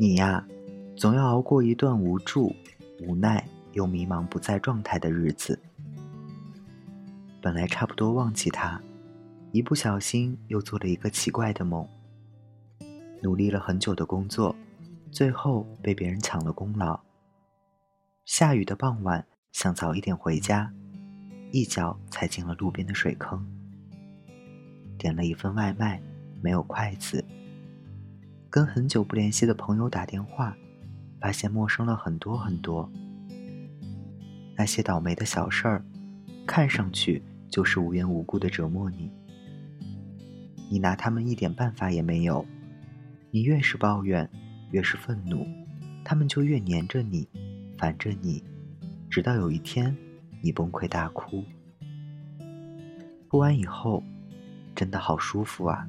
你呀，总要熬过一段无助、无奈又迷茫不在状态的日子。本来差不多忘记他，一不小心又做了一个奇怪的梦。努力了很久的工作，最后被别人抢了功劳。下雨的傍晚，想早一点回家，一脚踩进了路边的水坑。点了一份外卖，没有筷子。跟很久不联系的朋友打电话，发现陌生了很多很多。那些倒霉的小事儿，看上去就是无缘无故的折磨你。你拿他们一点办法也没有。你越是抱怨，越是愤怒，他们就越黏着你，烦着你，直到有一天，你崩溃大哭。哭完以后，真的好舒服啊。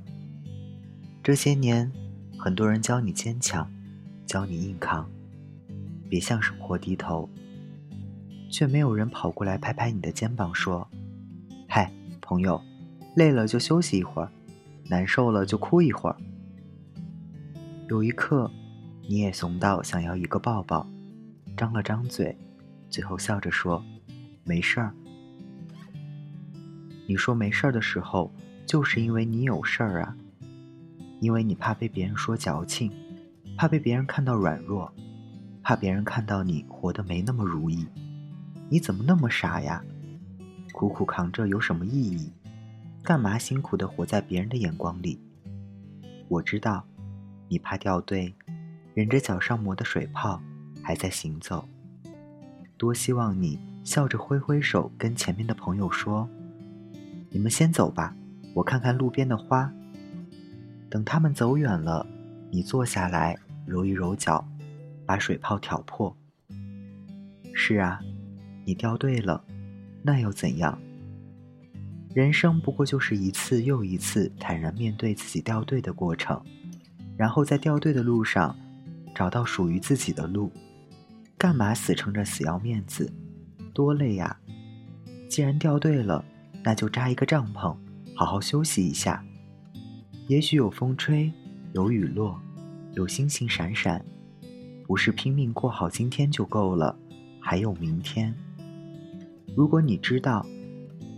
这些年。很多人教你坚强，教你硬扛，别向生活低头，却没有人跑过来拍拍你的肩膀说：“嗨，朋友，累了就休息一会儿，难受了就哭一会儿。”有一刻，你也怂到想要一个抱抱，张了张嘴，最后笑着说：“没事儿。”你说没事儿的时候，就是因为你有事儿啊。因为你怕被别人说矫情，怕被别人看到软弱，怕别人看到你活得没那么如意。你怎么那么傻呀？苦苦扛着有什么意义？干嘛辛苦的活在别人的眼光里？我知道，你怕掉队，忍着脚上磨的水泡，还在行走。多希望你笑着挥挥手，跟前面的朋友说：“你们先走吧，我看看路边的花。”等他们走远了，你坐下来揉一揉脚，把水泡挑破。是啊，你掉队了，那又怎样？人生不过就是一次又一次坦然面对自己掉队的过程，然后在掉队的路上找到属于自己的路。干嘛死撑着死要面子？多累呀！既然掉队了，那就扎一个帐篷，好好休息一下。也许有风吹，有雨落，有星星闪闪，不是拼命过好今天就够了，还有明天。如果你知道，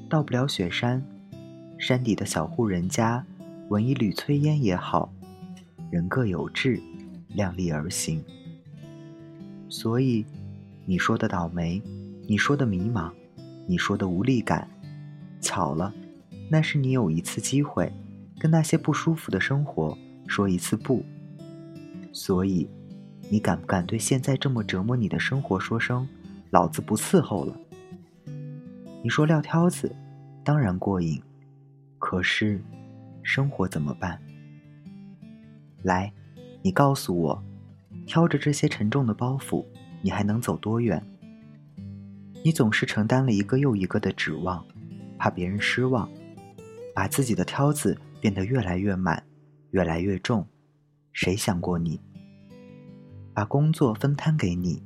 到不了雪山，山底的小户人家，闻一缕炊烟也好。人各有志，量力而行。所以，你说的倒霉，你说的迷茫，你说的无力感，巧了，那是你有一次机会。跟那些不舒服的生活说一次不。所以，你敢不敢对现在这么折磨你的生活说声“老子不伺候了”？你说撂挑子，当然过瘾，可是，生活怎么办？来，你告诉我，挑着这些沉重的包袱，你还能走多远？你总是承担了一个又一个的指望，怕别人失望，把自己的挑子。变得越来越满，越来越重。谁想过你？把工作分摊给你，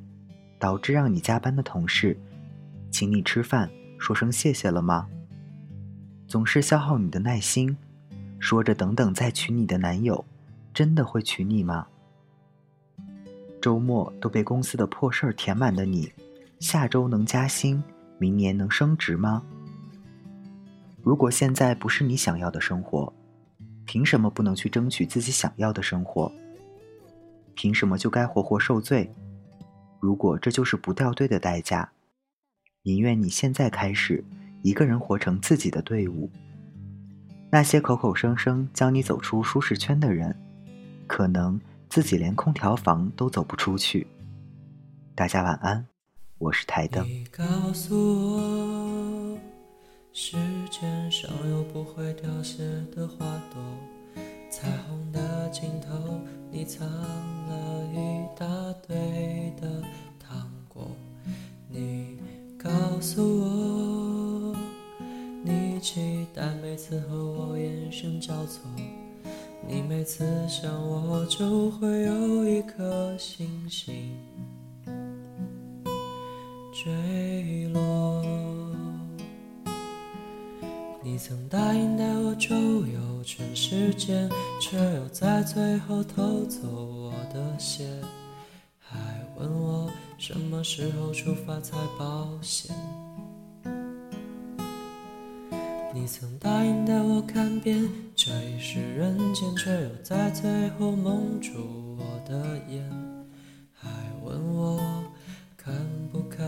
导致让你加班的同事，请你吃饭说声谢谢了吗？总是消耗你的耐心，说着等等再娶你的男友，真的会娶你吗？周末都被公司的破事儿填满的你，下周能加薪，明年能升职吗？如果现在不是你想要的生活，凭什么不能去争取自己想要的生活？凭什么就该活活受罪？如果这就是不掉队的代价，宁愿你现在开始一个人活成自己的队伍。那些口口声声教你走出舒适圈的人，可能自己连空调房都走不出去。大家晚安，我是台灯。世界上有不会凋谢的花朵，彩虹的尽头，你藏了一大堆的糖果。你告诉我，你期待每次和我眼神交错，你每次想我就会有一颗星星坠落。你曾答应带我周游全世界，却又在最后偷走我的鞋，还问我什么时候出发才保险。你曾答应带我看遍这一世人间，却又在最后蒙住我的眼，还问我看不看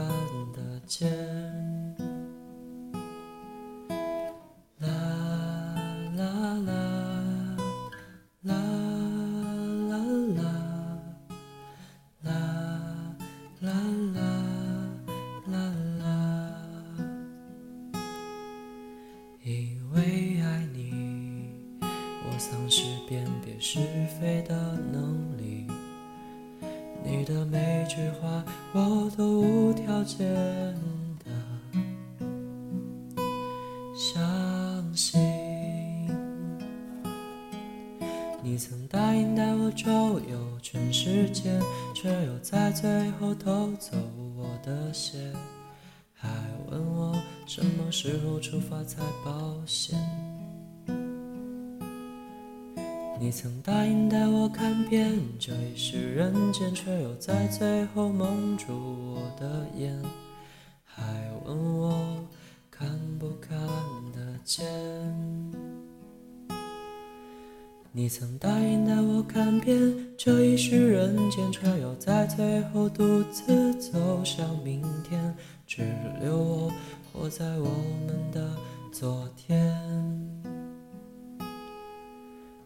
得见。会爱你。我丧失辨别是非的能力，你的每句话我都无条件的相信。你曾答应带我周游全世界，却又在最后偷走我的鞋，还问我什么时候出发才保险。你曾答应带我看遍这一世人间，却又在最后蒙住我的眼，还问我看不看得见。你曾答应带我看遍这一世人间，却又在最后独自走向明天，只留我活在我们的昨天。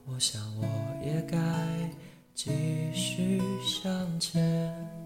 我想，我也该继续向前。